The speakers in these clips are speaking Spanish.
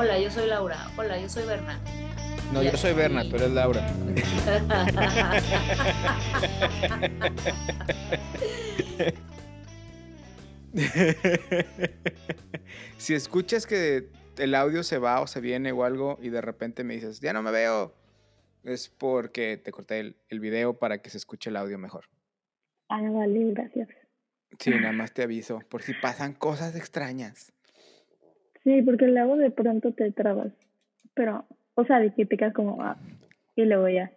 Hola, yo soy Laura. Hola, yo soy Berna. No, yo soy Berna, tú eres Laura. si escuchas que el audio se va o se viene o algo y de repente me dices, ya no me veo, es porque te corté el, el video para que se escuche el audio mejor. Ah, vale, gracias. Sí, nada más te aviso, por si pasan cosas extrañas. Sí, porque luego de pronto te trabas. Pero, o sea, de que te quedas como, ah, y luego ya.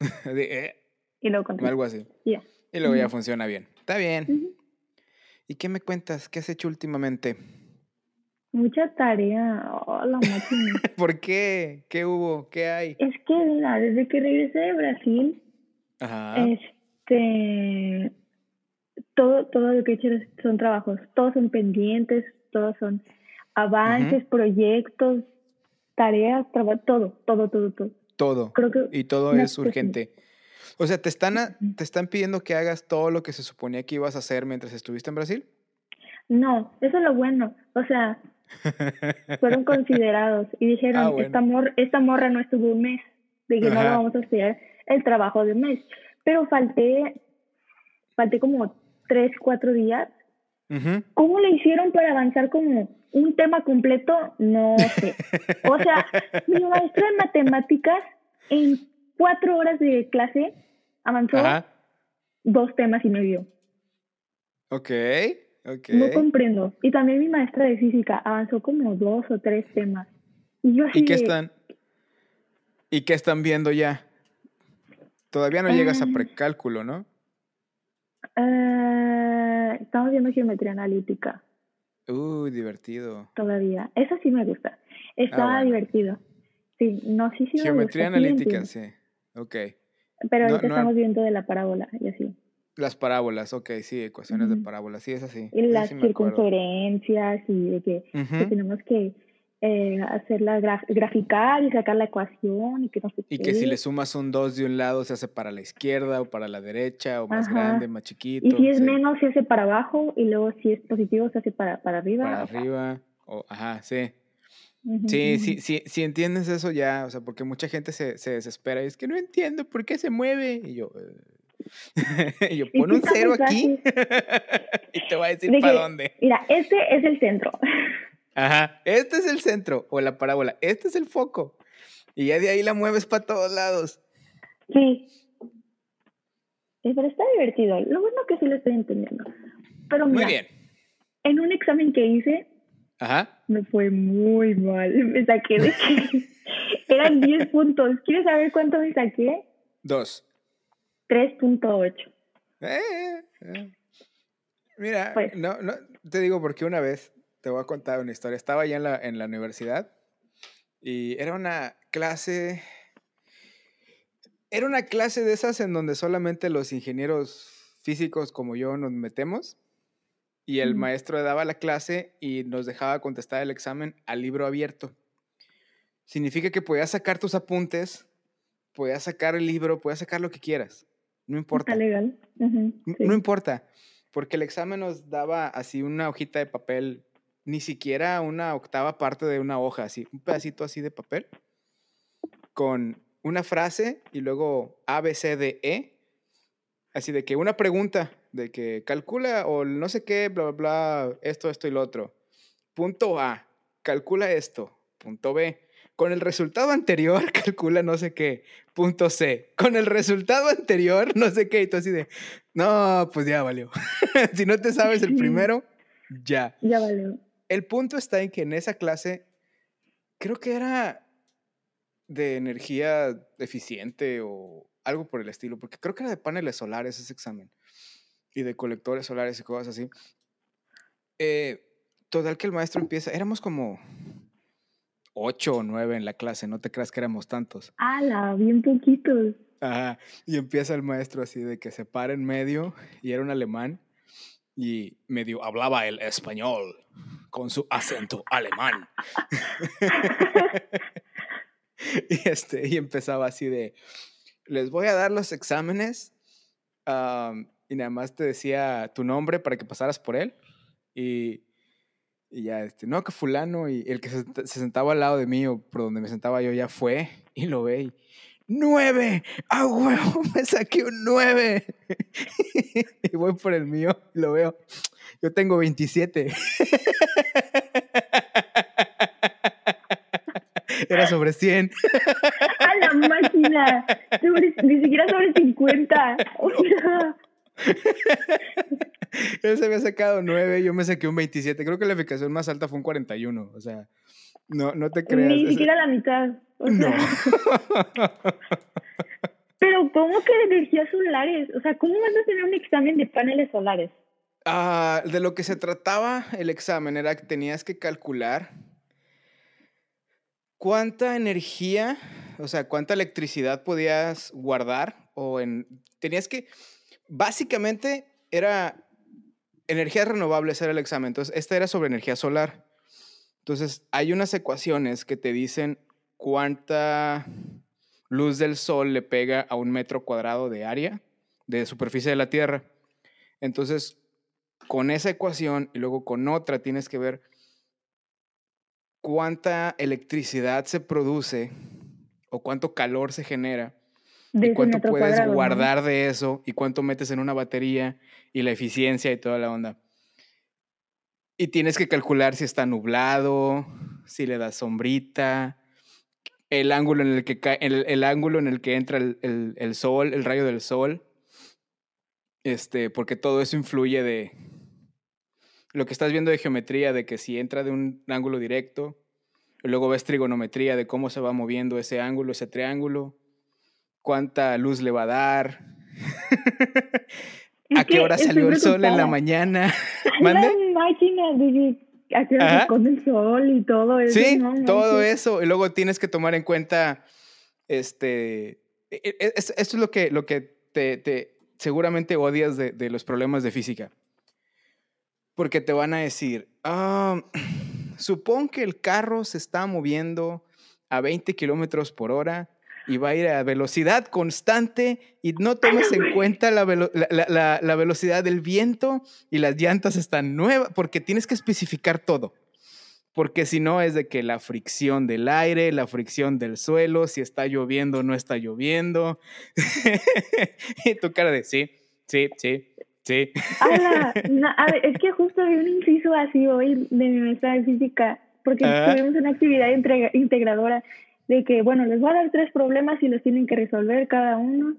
De, eh, Y luego continúa. algo así. Ya. Y luego ya funciona bien. Está bien. ¿Y qué me cuentas? ¿Qué has hecho últimamente? Mucha tarea. Oh, la máquina. ¿Por qué? ¿Qué hubo? ¿Qué hay? es que, mira, desde que regresé de Brasil, Ajá. este, todo, todo lo que he hecho son trabajos. Todos son pendientes, todos son avances, proyectos, tareas, traba- todo, todo, todo, todo. Todo. Creo que Y todo es urgente. O sea, ¿te están, a-. ¿te están pidiendo que hagas todo lo que se suponía que ibas a hacer mientras estuviste en Brasil? No, eso es lo bueno. O sea, fueron considerados y dijeron, Ah, bueno. esta, mor esta morra no estuvo un mes, de que no Ajá. vamos a hacer el trabajo de un mes. Pero falté, falté como tres, cuatro días. ¿Cómo le hicieron para avanzar como un tema completo? No sé. O sea, mi maestra de matemáticas en cuatro horas de clase avanzó Ajá. dos temas y medio. Ok. Ok. No comprendo. Y también mi maestra de física avanzó como dos o tres temas. Y yo así ¿Y qué de, están? ¿Y qué están viendo ya? Todavía no llegas a Ah. precálculo, ¿no? "Ah, estamos viendo geometría analítica Uy, divertido. todavía. Eso sí me gusta. Estaba Ah, bueno. divertido. Sí, no, sí, sí me Geometría gusta, sí analítica, entiendo. sí. Ok. Pero ahorita no- estamos viendo de la parábola y así. Las parábolas, ok, sí, ecuaciones de parábolas, sí, es así. Y las sí circunferencias y de que, tenemos que eh, hacerla graf- graficar y sacar la ecuación y que no sé Y que si le sumas un 2 de un lado se hace para la izquierda o para la derecha o más Ajá. grande, más chiquito. Y si es sí, menos, se hace para abajo y luego si es positivo, se hace para, para arriba. Para arriba. O, ajá, sí. Sí, sí, sí, si entiendes eso ya, o sea, porque mucha gente se, se desespera y es que no entiendo por qué se mueve. Y yo, eh, y yo Y pon un cero aquí y te voy a decir De para que- dónde. Mira, este es el centro. Ajá, este es el centro o la parábola, este es el foco. Y ya de ahí la mueves para todos lados. Sí. Eh, Pero está divertido. Lo bueno que sí lo estoy entendiendo. Pero Muy mira, bien. en un examen que hice, Ajá. me fue muy mal. Me saqué de que eran 10 puntos. ¿Quieres saber cuánto me saqué? Dos. 3.8. Eh, eh. Mira, Pues. no, no, te digo porque una vez te voy a contar una historia. Estaba allá en la, en la universidad y era una clase. Era una clase de esas en donde solamente los ingenieros físicos como yo nos metemos. Y el Ujú. maestro daba la clase y nos dejaba contestar el examen al libro abierto. Significa que podías sacar tus apuntes, podías sacar el libro, podías sacar lo que quieras. No importa. Está legal. Ujú, N- sí. No importa, porque el examen nos daba así una hojita de papel, ni siquiera una octava parte de una hoja, así, un pedacito así de papel, con una frase y luego A, B, C, D, E, así de que una pregunta, de que calcula o no sé qué, bla, bla, bla, esto, esto y lo otro. Punto A, calcula esto. Punto B, con el resultado anterior, calcula no sé qué. Punto C, con el resultado anterior, no sé qué. Y tú así de, no, pues ya valió. si no te sabes el primero, ya. Ya valió. El punto está en que en esa clase, creo que era de energía eficiente o algo por el estilo, porque creo que era de paneles solares ese examen y de colectores solares y cosas así. Eh, total que el maestro empieza, éramos como ocho o nueve en la clase, no te creas que éramos tantos. ¡Hala! Bien poquitos. Ajá, y empieza el maestro así de que se para en medio y era un alemán y medio hablaba el español con su acento alemán. y, este, y empezaba así de, les voy a dar los exámenes y nada más te decía tu nombre para que pasaras por él y, Y ya, este, no, que fulano y el que se, se sentaba al lado de mí o por donde me sentaba yo ya fue y lo ve ¡Nueve! ¡Ah, huevo! Me saqué un nueve. y voy por el mío y lo veo. Yo tengo 27. Era sobre 100. ¡A la máquina! Sobre- ni siquiera sobre 50. O sea, Él se había sacado 9, yo me saqué un 27. Creo que la eficacia más alta fue un 41. O sea, no, no te creas. ni siquiera la mitad. O sea, No. Pero ¿cómo que de energías solares? O sea, ¿cómo vas a tener un examen de paneles solares? Ah, de lo que se trataba el examen era que tenías que calcular cuánta energía, o sea, cuánta electricidad podías guardar o en tenías que básicamente era energías renovables era el examen. Entonces, esta era sobre energía solar. Entonces, hay unas ecuaciones que te dicen cuánta luz del sol le pega a un metro cuadrado de área de superficie de la Tierra. Entonces, con esa ecuación y luego con otra tienes que ver cuánta electricidad se produce o cuánto calor se genera De y cuánto puedes cuadrado, ¿no? guardar de eso y cuánto metes en una batería y la eficiencia y toda la onda. Y tienes que calcular si está nublado, si le da sombrita, el ángulo en el que cae, el, el ángulo en el que entra el, el- el sol, el rayo del sol. Este, porque todo eso influye de lo que estás viendo de geometría, de que si entra de un ángulo directo, luego ves trigonometría de cómo se va moviendo ese ángulo, ese triángulo, cuánta luz le va a dar, a qué hora salió el sol en la mañana. ¿Mande? Que a qué hora esconde el sol y todo eso. Sí, no todo eso. Y luego tienes que tomar en cuenta, este, e- e- es- esto es lo que, lo que te, te- seguramente odias de, de los problemas de física. Porque te van a decir, ah, supón que el carro se está moviendo a 20 kilómetros por hora y va a ir a velocidad constante y no tomes en cuenta la, velo- la- la- la- velocidad del viento y las llantas están nuevas, porque tienes que especificar todo. Porque si no es de que la fricción del aire, la fricción del suelo, si está lloviendo o no está lloviendo. y tu cara de sí, sí, sí, sí. Ala, na- a ver, es que justo vi un inciso así hoy de mi maestra de física, porque Ajá. tuvimos una actividad integra- integradora de que, bueno, les voy a dar tres problemas y los tienen que resolver cada uno.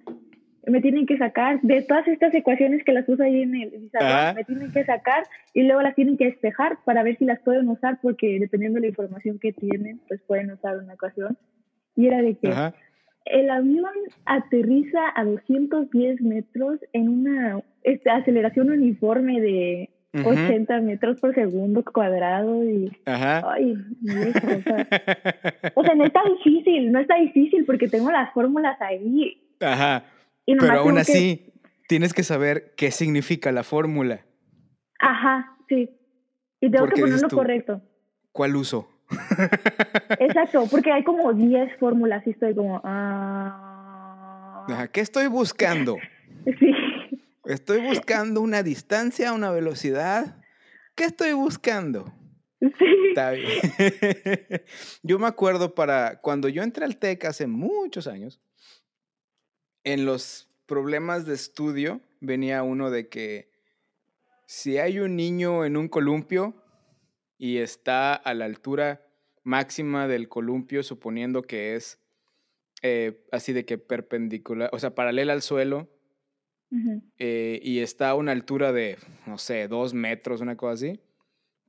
Me tienen que sacar de todas estas ecuaciones que las puse ahí en el pizarrón, Ajá. me tienen que sacar y luego las tienen que despejar para ver si las pueden usar, porque dependiendo de la información que tienen, pues pueden usar una ecuación. Y era de que Ajá. el avión aterriza a 210 metros en una este, aceleración uniforme de Ujú. 80 metros por segundo cuadrado y Ajá. ay viejo, o, sea, o sea, no está difícil no está difícil porque tengo las fórmulas ahí Ajá. y Pero aún que- así, tienes que saber qué significa la fórmula. ajá sí y tengo Porque que ponerlo correcto ¿Cuál uso? exacto porque hay como 10 fórmulas y estoy como ah Ajá. ¿Qué estoy buscando? sí Estoy buscando una distancia, una velocidad. ¿Qué estoy buscando? sí Está bien. yo me acuerdo para cuando yo entré al TEC hace muchos años, en los problemas de estudio venía uno de que si hay un niño en un columpio y está a la altura máxima del columpio, suponiendo que es eh, así de que perpendicular, o sea, paralela al suelo, Eh, y está a una altura de, no sé, dos metros, una cosa así,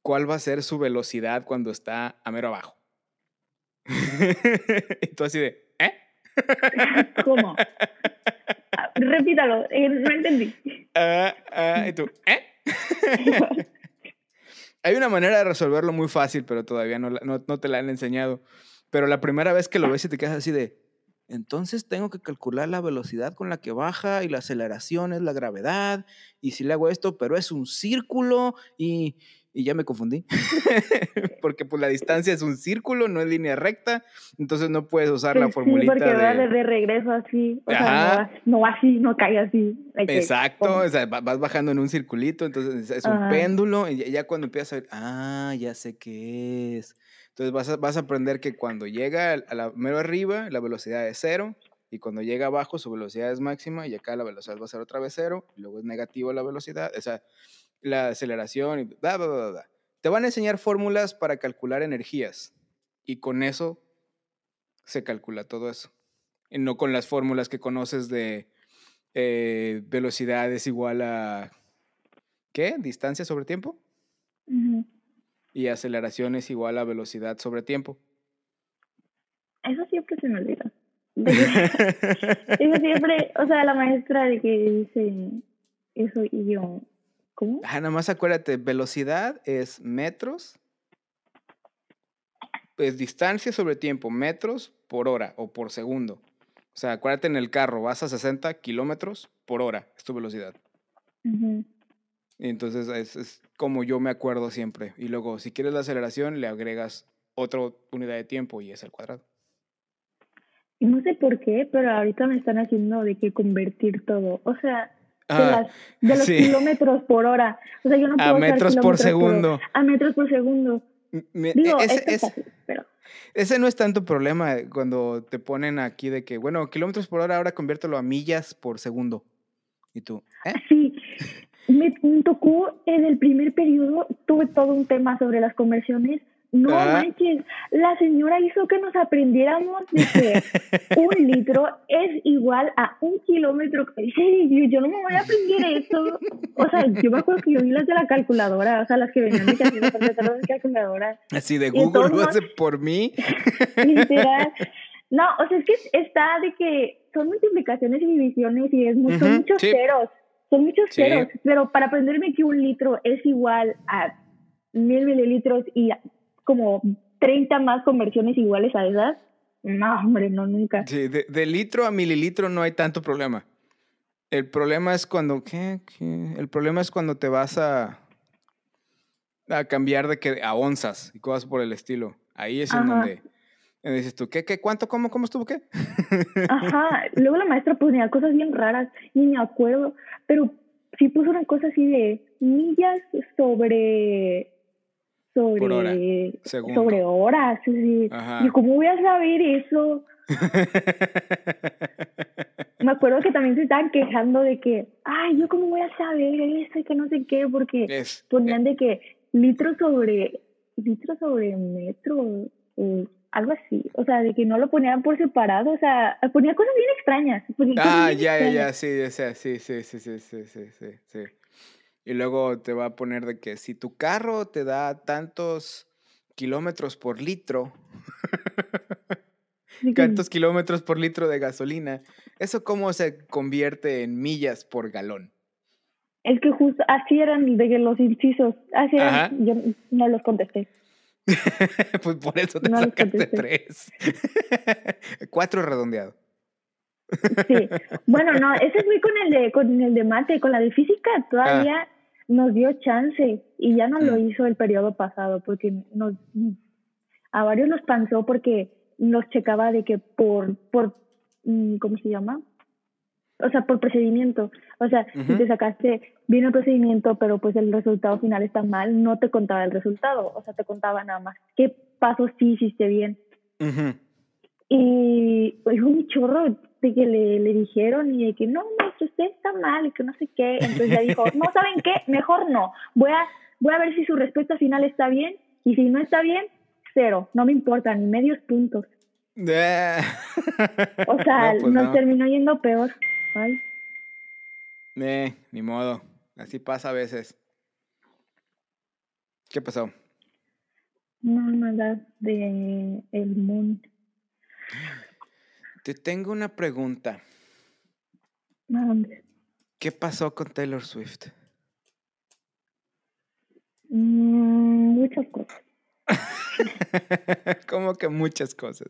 ¿cuál va a ser su velocidad cuando está a mero abajo? y tú así de, ¿eh? ¿Cómo? Ah, Repítalo, eh, no entendí. Ah, ah, y tú, ¿eh? Hay una manera de resolverlo muy fácil, pero todavía no, no, no te la han enseñado. Pero la primera vez que lo ves y te quedas así de, entonces tengo que calcular la velocidad con la que baja y la aceleración es la gravedad, y si le hago esto, pero es un círculo, y, y ya me confundí. porque pues la distancia es un círculo, no es línea recta, entonces no puedes usar la Pues formulita Sí, porque de... de regreso así. O sea, no, va- no así, no cae así. Hay que- Exacto, o sea, va- vas bajando en un circulito, entonces es un Ajá. péndulo, y ya- ya cuando empiezas a ver, ah, ya sé qué es. Entonces vas a, vas a aprender que cuando llega a la mero arriba, la velocidad es cero, y cuando llega abajo, su velocidad es máxima, y acá la velocidad va a ser otra vez cero, y luego es negativo la velocidad, o sea, la aceleración, y bla, bla, bla, bla. Te van a enseñar fórmulas para calcular energías, y con eso se calcula todo eso. Y no con las fórmulas que conoces de eh, velocidad es igual a, ¿qué? Distancia sobre tiempo. Ujú. Y aceleración es igual a velocidad sobre tiempo. Eso siempre se me olvida. Eso siempre, o sea, la maestra de que dice eso y yo, ¿cómo? Ah, nada más acuérdate, velocidad es metros, es distancia sobre tiempo, metros por hora o por segundo. O sea, acuérdate en el carro, vas a 60 kilómetros por hora, es tu velocidad. Ujú. Y entonces es, es como yo me acuerdo siempre. Y luego, si quieres la aceleración, le agregas otra unidad de tiempo y es el cuadrado. Y no sé por qué, pero ahorita me están haciendo de que convertir todo. O sea, de, Ah, las, de los sí. kilómetros por hora. O sea, yo no a puedo usar metros por segundo. A metros por segundo. Me- Digo, ese- esto es fácil, pero... Ese no es tanto problema eh, cuando te ponen aquí de que, bueno, kilómetros por hora, ahora conviértelo a millas por segundo. Y tú, ¿eh? Sí, me, tocó en el primer periodo, tuve todo un tema sobre las conversiones. No Ajá. manches, la señora hizo que nos aprendiéramos de que un litro es igual a un kilómetro. Yo, yo no me voy a aprender eso. O sea, yo me acuerdo que yo vi las de la calculadora, o sea, las que venían de que hacían las de calculadora. Así de Google lo hace por mí. Literal. No, o sea, es que está de que son multiplicaciones y divisiones y es mu- son Ujú, muchos sí. ceros. Son muchos Sí. ceros. Pero para aprenderme que un litro es igual a mil mililitros y como 30 más conversiones iguales a esas, no, hombre, no, nunca. Sí, de, de litro a mililitro no hay tanto problema. El problema es cuando, ¿qué? ¿Qué? El problema es cuando te vas a, a cambiar de que a onzas y cosas por el estilo. Ahí es en donde, donde dices tú, ¿qué, qué, cuánto, cómo, cómo estuvo, qué? Ajá. Luego la maestra ponía cosas bien raras, ni me acuerdo, pero sí puso una cosa así de millas sobre sobre Por hora, sobre horas. sí. Ajá. ¿Y cómo voy a saber eso? Me acuerdo que también se estaban quejando de que, ay, yo cómo voy a saber eso y que no sé qué, porque Es, ponían de que litro sobre litro sobre metro algo así, o sea, de que no lo ponían por separado, o sea, ponía cosas bien extrañas. Ah, bien ya, ya, ya, sí, o sea, sí, sí, sí, sí, sí, sí, sí, sí. Y luego te va a poner de que si tu carro te da tantos kilómetros por litro, tantos kilómetros por litro de gasolina, ¿eso cómo se convierte en millas por galón? Es que justo así eran de que los incisos, así eran, yo no los contesté. pues por eso te No sacaste tres. Cuatro redondeado. Sí. Bueno, no, ese fue con el de con el de mate, con la de física todavía nos dio chance y ya no lo Ah. Mm. hizo el periodo pasado porque nos a varios los pasó porque nos checaba de que por por mm, ¿cómo se llama? O sea, por procedimiento. O sea, si te sacaste bien el procedimiento, pero pues el resultado final está mal, no te contaba el resultado. O sea, te contaba nada más qué pasos sí hiciste bien. Ujú. Y pues un chorro de que le, le dijeron y de que no, maestro, usted está mal y que no sé qué. Entonces ya dijo, no, ¿saben qué? Mejor no. Voy a, voy a ver si su respuesta final está bien y si no está bien, cero. No me importa, ni medios puntos. O sea, No, pues nos no. terminó yendo peor. Ay, Eh, ni modo. Así pasa a veces. ¿Qué pasó? no, nada de el moon. Te tengo una pregunta. ¿Qué pasó con Taylor Swift? Mm, muchas cosas. Como que muchas cosas.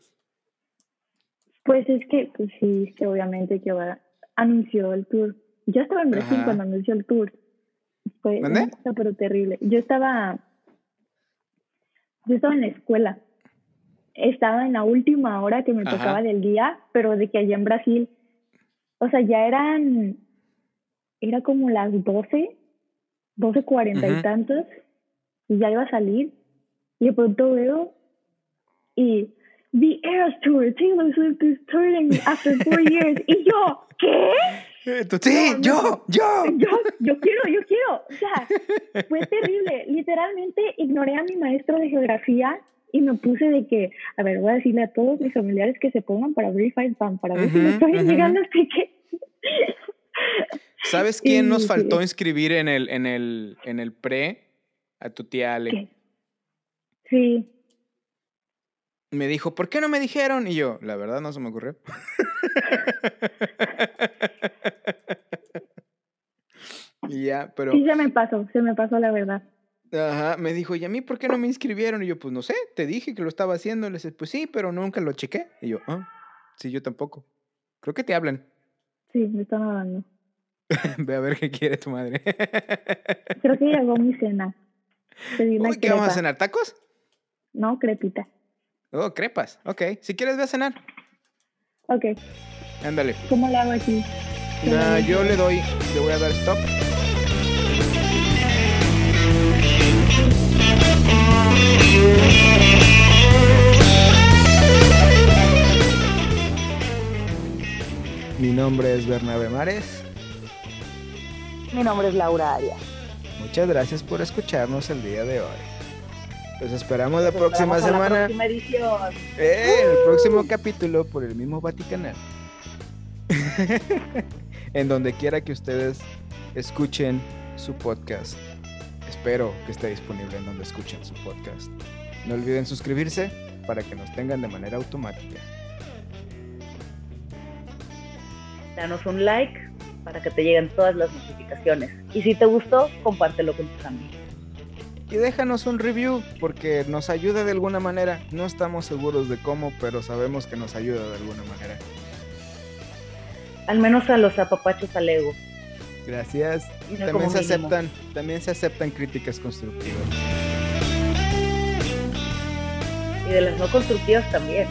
Pues es que, pues sí, es que obviamente que ahora anunció el tour. Yo estaba en Brasil Ajá. cuando anunció el tour. Fue ¿Mande? una cosa pero terrible. Yo estaba yo estaba en la escuela. Estaba en la última hora que me Ajá. tocaba del día, pero de que allá en Brasil, o sea, ya eran, era como las 12, 12, 40 Ujú. y tantos, y ya iba a salir, y de pronto veo, y The Eras Tour, Taylor Swift is touring after four years, y yo, ¿qué? Tú, sí, No, no, yo, yo. Yo, yo quiero, yo quiero. O sea, fue terrible. Literalmente ignoré a mi maestro de geografía y me puse de que, a ver, voy a decirle a todos mis familiares que se pongan para Verify Fan, para ver si me estoy llegando al ticket. ¿Sabes quién nos faltó inscribir en el, en el, en el pre? A tu tía Ale. ¿Qué? Sí. Me dijo, ¿por qué no me dijeron? Y yo, la verdad no se me ocurrió. y ya, pero, Sí, se me pasó, se me pasó la verdad. ajá, me dijo, ¿y a mí por qué no me inscribieron? Y yo, pues no sé, te dije que lo estaba haciendo. Le dije, pues sí, pero nunca lo chequé. Y yo, ah, sí, yo tampoco. Creo que te hablan. Sí, me están hablando. Ve a ver qué quiere tu madre. Creo que llegó mi cena. Pedí Uy, ¿Qué vamos a cenar? ¿Tacos? No, crepita. Oh, crepas. Ok. Si quieres, ve a cenar. Ok, Ándale. ¿cómo le hago aquí? Yo le doy, le voy a dar stop. Mi nombre es Bernabé Mares. Mi nombre es Laura Arias. Muchas gracias por escucharnos el día de hoy. Los esperamos la Nos próxima esperamos a la semana. próxima edición. Eh, el próximo capítulo por el mismo Vaticanal. en donde quiera que ustedes escuchen su podcast. Espero que esté disponible en donde escuchen su podcast. No olviden suscribirse para que nos tengan de manera automática. Danos un like para que te lleguen todas las notificaciones. Y si te gustó, compártelo con tus amigos. Y déjanos un review porque nos ayuda de alguna manera. No estamos seguros de cómo, pero sabemos que nos ayuda de alguna manera. Al menos a los apapachos al ego. Gracias. También se mínimo. aceptan, también se aceptan críticas constructivas. Y de las no constructivas también.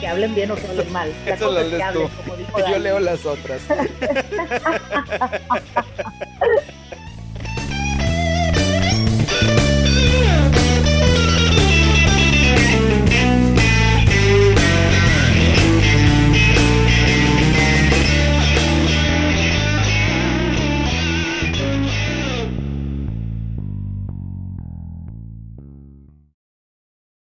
Que hablen bien o que hablen mal. La eso lo lees tú. Yo Dani. leo las otras.